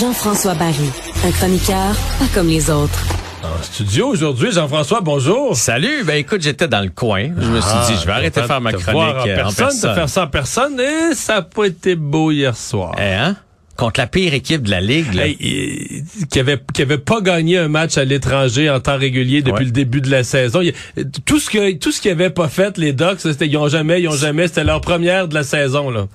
Jean-François Barry, un chroniqueur pas comme les autres. En studio aujourd'hui, Jean-François, bonjour. Salut, ben écoute, j'étais dans le coin. Je me suis dit, je vais arrêter de faire ma chronique voir en euh, en personne, personne. de faire ça en personne, et ça n'a pas été beau hier soir. Eh, hein? Contre la pire équipe de la Ligue. là. Hey, qui avait qui avait pas gagné un match à l'étranger en temps régulier depuis Ouais. le début de la saison. Tout ce que tout ce qu'ils avaient pas fait les Ducks, c'était ils ont jamais, ils ont jamais, c'était leur première de la saison là.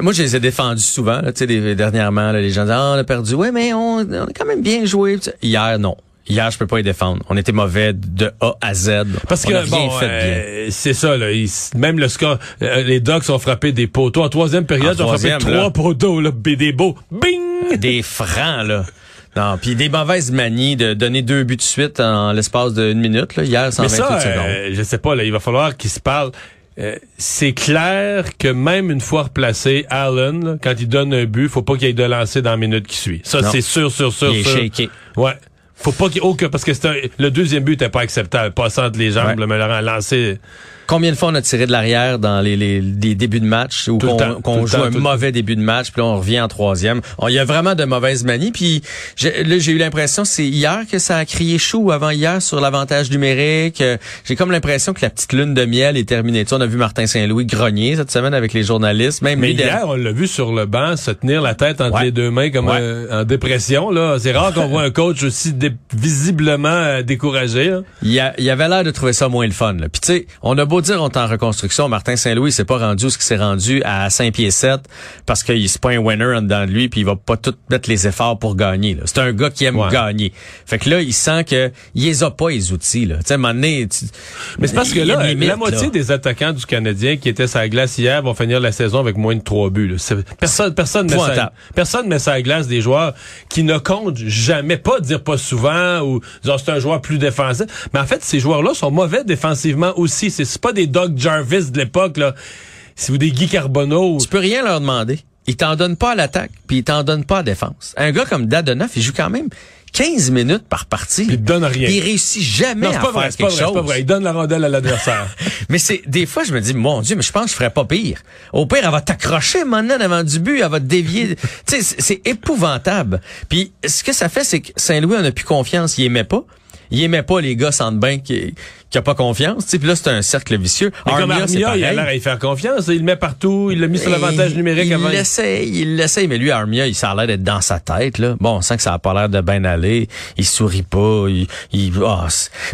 Moi, je les ai défendus souvent. là, Tu sais, des- dernièrement, là, les gens disent, ah, on a perdu. Ouais, mais on, on a quand même bien joué. Hier, non. Hier, je peux pas les défendre. On était mauvais de A à Z. Parce on a que rien bon, fait euh, c'est ça là, ils- même le score, euh, les Ducks ont frappé des poteaux en troisième période, En ils ont frappé trois poteaux là, des beaux, bing. Des francs, là. Non, puis des mauvaises manies de donner deux buts de suite en l'espace d'une minute. Là. Hier, 128 Mais ça, secondes. euh, je sais pas, là, il va falloir qu'ils se parlent. Euh, c'est clair que même une fois replacé, Allen, là, quand il donne un but, faut pas qu'il ait de lancer dans la minute qui suit. Ça, c'est sûr, sûr, sûr, Il est sûr. shaké. Ouais. Faut pas qu'il y ait aucun, parce que un- le deuxième but était pas acceptable. Passant entre les jambes, Ouais. le a lancé. Combien de fois on a tiré de l'arrière dans les, les, les débuts de match ou qu'on joue temps, un mauvais début de match puis là on revient en troisième. Il y a vraiment de mauvaises manies puis j'ai- là j'ai eu l'impression c'est hier que ça a crié chaud ou avant hier sur l'avantage numérique. Euh, J'ai comme l'impression que la petite lune de miel est terminée. Tu sais, on a vu Martin Saint-Louis grogner cette semaine avec les journalistes. Même Mais lui, hier, on l'a vu sur le banc se tenir la tête entre Ouais. les deux mains comme Ouais. euh, en dépression. là. C'est rare qu'on voit un coach aussi visiblement euh, découragé. Il, y a- il avait l'air de trouver ça moins le fun. Là. Puis tu sais, on a beau dire on est en reconstruction, Martin Saint-Louis s'est pas rendu ce qui s'est rendu à 5 pieds 7 parce qu'il c'est pas un winner en dedans de lui puis il va pas tout mettre les efforts pour gagner. C'est un gars qui aime Ouais. gagner. Fait que là, il sent que il les a pas les outils là. Tu sais, à un moment donné, tu- Mais c'est parce que là, limite, la moitié là. des attaquants du Canadien qui étaient sur la glace hier vont finir la saison avec moins de trois buts. là. Personne, personne, met ça, Épouvantable. personne met ça à la glace des joueurs qui ne comptent jamais, pas dire pas souvent ou disons c'est un joueur plus défensif. Mais en fait, ces joueurs-là sont mauvais défensivement aussi. C'est pas des Doug Jarvis de l'époque là. C'est ou des Guy Carbonneau. tu peux rien leur demander. Ils t'en donnent pas à l'attaque, puis ils t'en donnent pas à défense. Un gars comme Dadonoff, il joue quand même 15 minutes par partie. Puis il donne rien. Puis il réussit jamais Non, à pas faire vrai, c'est pas quelque vrai, pas chose. vrai. Il donne la rondelle à l'adversaire. Mais c'est des fois je me dis mon dieu mais je pense que je ferais pas pire. Au pire elle va t'accrocher maintenant devant du but, elle va te dévier. tu sais c'est- c'est épouvantable. Puis ce que ça fait c'est que Saint-Louis en a plus confiance, il aimait pas. Il aimait pas les gars sans bain qui qui a pas confiance, puis là c'est un cercle vicieux. Mais Armia, il a l'air à y faire confiance. Il le met partout. Il l'a mis sur l'avantage Et numérique il avant. l'essaye, il l'essaye, mais lui, Armia, il ça a l'air d'être dans sa tête, là. Bon, on sent que ça a pas l'air de bien aller. Il sourit pas, il, il ah,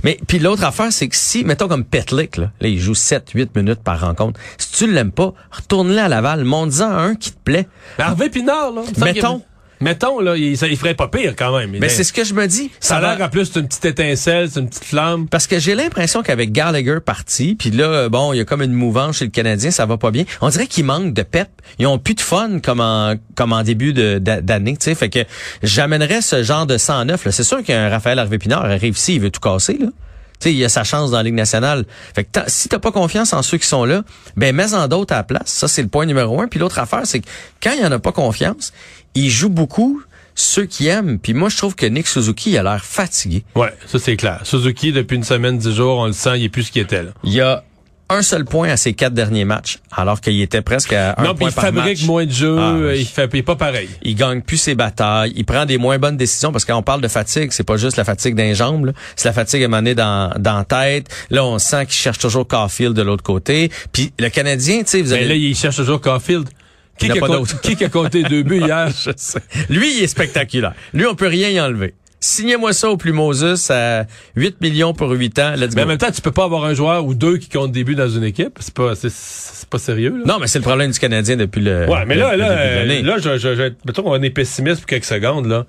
mais puis l'autre affaire, c'est que si, mettons comme Petlick, là, là, il joue 7, 8 minutes par rencontre. Si tu l'aimes pas, retourne-le à Laval, monte-en un qui te plaît. Mais Harvey Pinard, là. Mettons. Mettons, là, il, il ferait pas pire quand même. Mais c'est ce que je me dis. Ça a l'air en plus c'est une petite étincelle, c'est une petite flamme. Parce que j'ai l'impression qu'avec Gallagher parti, puis là, bon, il y a comme une mouvance chez le Canadien, ça va pas bien. On dirait qu'il manque de pep. Ils ont plus de fun comme en, comme en début d'année, tu sais. Fait que j'amènerais ce genre de 109. là. C'est sûr qu'un Raphaël Harvey-Pinard arrive ici, il veut tout casser, là. Tu sais, il a sa chance dans la Ligue nationale. Fait que si t'as pas confiance en ceux qui sont là, ben mets-en d'autres à la place. Ça, c'est le point numéro un. Puis l'autre affaire, c'est que quand il y en a pas confiance, il joue beaucoup ceux qui aiment. Puis moi, je trouve que Nick Suzuki il a l'air fatigué. Ouais, ça c'est clair. Suzuki, depuis une semaine, dix jours, on le sent, il est plus ce qu'il était là. Il y a un seul point à ses quatre derniers matchs, alors qu'il était presque à un non, point il par fabrique match. moins de jeux, Ah, oui. il fait il est pas pareil. Il gagne plus ses batailles, il prend des moins bonnes décisions parce qu'on parle de fatigue, c'est pas juste la fatigue d'un jambe, là. c'est la fatigue émanée dans dans la tête. Là, on sent qu'il cherche toujours Caulfield de l'autre côté. Puis le Canadien, tu sais, vous Mais avez là, il cherche toujours Caulfield. Qui, Il a qui a, pas compté- d'autre. qui qui a compté deux buts hier? Je sais. Lui, il est spectaculaire. Lui, on peut rien y enlever. Signez-moi ça au plus Moses à 8 millions pour 8 ans. Let's Mais en même temps, tu peux pas avoir un joueur ou deux qui comptent des buts dans une équipe. C'est pas, c'est, c'est pas sérieux, là. Non, mais c'est le problème du Canadien depuis le. Ouais, mais là, le- là, euh, là, je, je, je, mettons qu'on est pessimiste pour quelques secondes, là.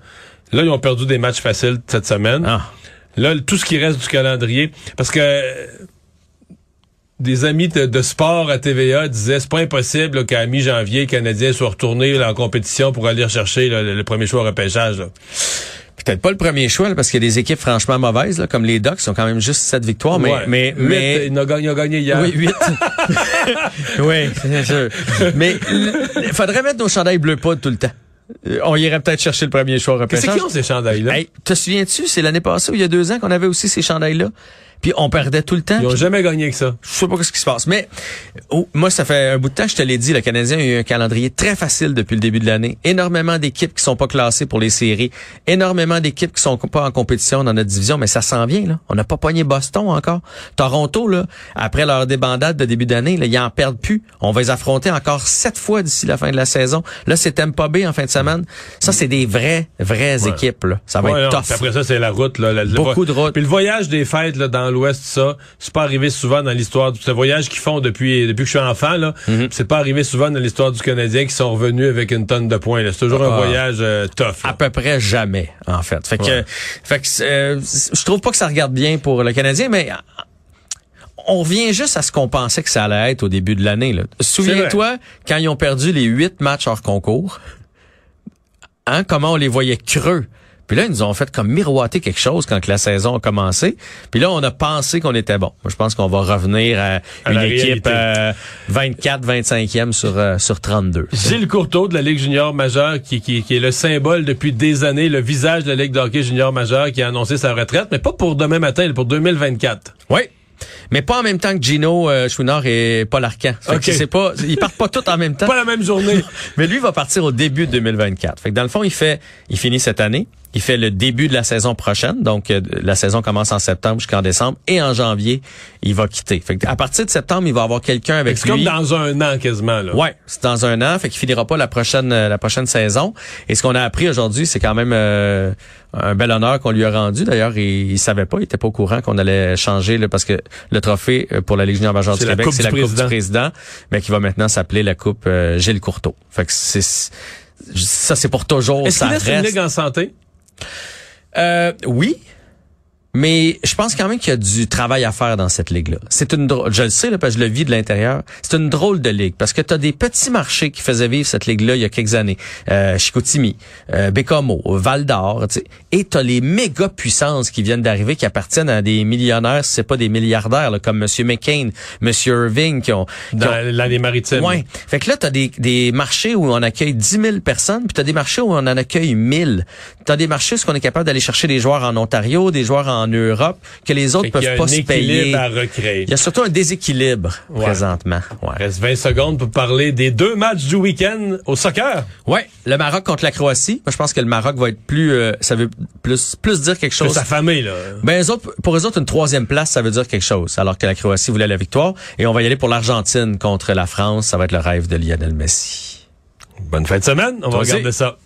Là, ils ont perdu des matchs faciles cette semaine. Ah. Là, tout ce qui reste du calendrier, parce que des amis de, de sport à TVA disaient c'est pas impossible là, qu'à mi-janvier, les Canadiens soient retournés là, en compétition pour aller rechercher là, le, le premier choix au repêchage. là. Peut-être pas le premier choix, là, parce qu'il y a des équipes franchement mauvaises, là, comme les Ducks, qui ont quand même juste 7 victoires, mais, Ouais. mais, Huit, mais, ils, ont gagné, ils ont gagné hier. Oui, 8. oui, c'est sûr. Mais il faudrait mettre nos chandails bleu poudre tout le temps. Euh, On irait peut-être chercher le premier choix au Qu'est-ce repêchage. qu'ils ont ces chandails-là? Hey, te souviens-tu, c'est l'année passée ou il y a deux ans qu'on avait aussi ces chandails-là? Puis on perdait tout le temps. Ils ont jamais gagné que ça. Je sais pas ce qui se passe. Mais oh, moi, ça fait un bout de temps, je te l'ai dit, le Canadien a eu un calendrier très facile depuis le début de l'année. Énormément d'équipes qui sont pas classées pour les séries. Énormément d'équipes qui sont pas en compétition dans notre division, mais ça s'en vient. là. On n'a pas pogné Boston encore. Toronto, là, après leur débandade de début d'année, là, ils en perdent plus. On va les affronter encore sept fois d'ici la fin de la saison. Là, c'est Tampa Bay en fin de semaine. Ça, c'est des vraies, vraies Ouais. équipes. Là. Ça va Ouais, être non, tough. après ça, c'est la route. Là, La- le Beaucoup de routes. Puis le voyage des fêtes là, dans l'Ouest, ça, c'est pas arrivé souvent dans l'histoire. du- Ce voyage qu'ils font depuis depuis que je suis enfant, là, Mhm. c'est pas arrivé souvent dans l'histoire du Canadien qui sont revenus avec une tonne de points. là. C'est toujours un Ah. voyage euh, tough. là. À peu près jamais, en fait. Fait que, Ouais. fait que euh, je trouve pas que ça regarde bien pour le Canadien, mais on revient juste à ce qu'on pensait que ça allait être au début de l'année. là. Souviens-toi, quand ils ont perdu les huit matchs hors concours, hein, comment on les voyait creux. Puis là, ils nous ont fait comme miroiter quelque chose quand que la saison a commencé. Puis là, on a pensé qu'on était bon. Moi, je pense qu'on va revenir à, À une équipe euh, 24-25e sur, euh, sur 32. Gilles Courteau de la Ligue junior majeure, qui, qui, qui est le symbole depuis des années, le visage de la Ligue de hockey junior majeure, qui a annoncé sa retraite, mais pas pour demain matin, pour 2024. Oui. Mais pas en même temps que Gino euh, Chouinard et Paul Arcan. Fait que Ok. c'est pas, ils partent pas tous en même temps. Pas la même journée. Mais lui va partir au début de 2024. Fait que dans le fond, il fait, il finit cette année. Il fait le début de la saison prochaine. Donc, euh, la saison commence en septembre jusqu'en décembre. Et en janvier, il va quitter. Fait que à partir de septembre, il va avoir quelqu'un avec C'est lui. comme dans un an quasiment. Là. Ouais, c'est dans un an, fait qu'il finira pas la prochaine euh, la prochaine saison. Et ce qu'on a appris aujourd'hui, c'est quand même euh, un bel honneur qu'on lui a rendu. D'ailleurs, il, il savait pas, il était pas au courant qu'on allait changer là, parce que le trophée pour la Ligue junior majeure C'est du Québec, c'est la Coupe du Président, mais qui va maintenant s'appeler la Coupe euh, Gilles Courteau. Fait que c'est ça, c'est pour toujours. Est-ce Ça qu'il une reste. ligue en santé? Euh, oui. Mais je pense quand même qu'il y a du travail à faire dans cette ligue-là. C'est une drôle, je le sais là, parce que je le vis de l'intérieur. C'est une drôle de ligue parce que tu as des petits marchés qui faisaient vivre cette ligue-là il y a quelques années. Euh, Chicoutimi, euh, Bécomo, Val d'Or, et tu as les méga puissances qui viennent d'arriver qui appartiennent à des millionnaires, si c'est pas des milliardaires là, comme Monsieur McCain, Monsieur Irving qui ont, qui Dans ont- l'année maritime. Ouais. Fait que là, t'as des, des marchés où on accueille 10 000 personnes, puis t'as des marchés où on en accueille 1000. T'as des marchés où on est capable d'aller chercher des joueurs en Ontario, des joueurs en Europe, que les autres y a peuvent pas un se équilibre payer. à recréer. Il y a surtout un déséquilibre Ouais. présentement. Il reste 20 secondes pour parler des deux matchs du week-end au soccer. ouais, le Maroc contre la Croatie. Moi, je pense que le Maroc va être plus, euh, ça veut plus, plus dire quelque chose. affamé, là. Ben, autres, pour eux autres, une troisième place, ça veut dire quelque chose, alors que la Croatie voulait la victoire. Et on va y aller pour l'Argentine contre la France. Ça va être le rêve de Lionel Messi. Bonne fin de semaine. On va aussi. regarder ça.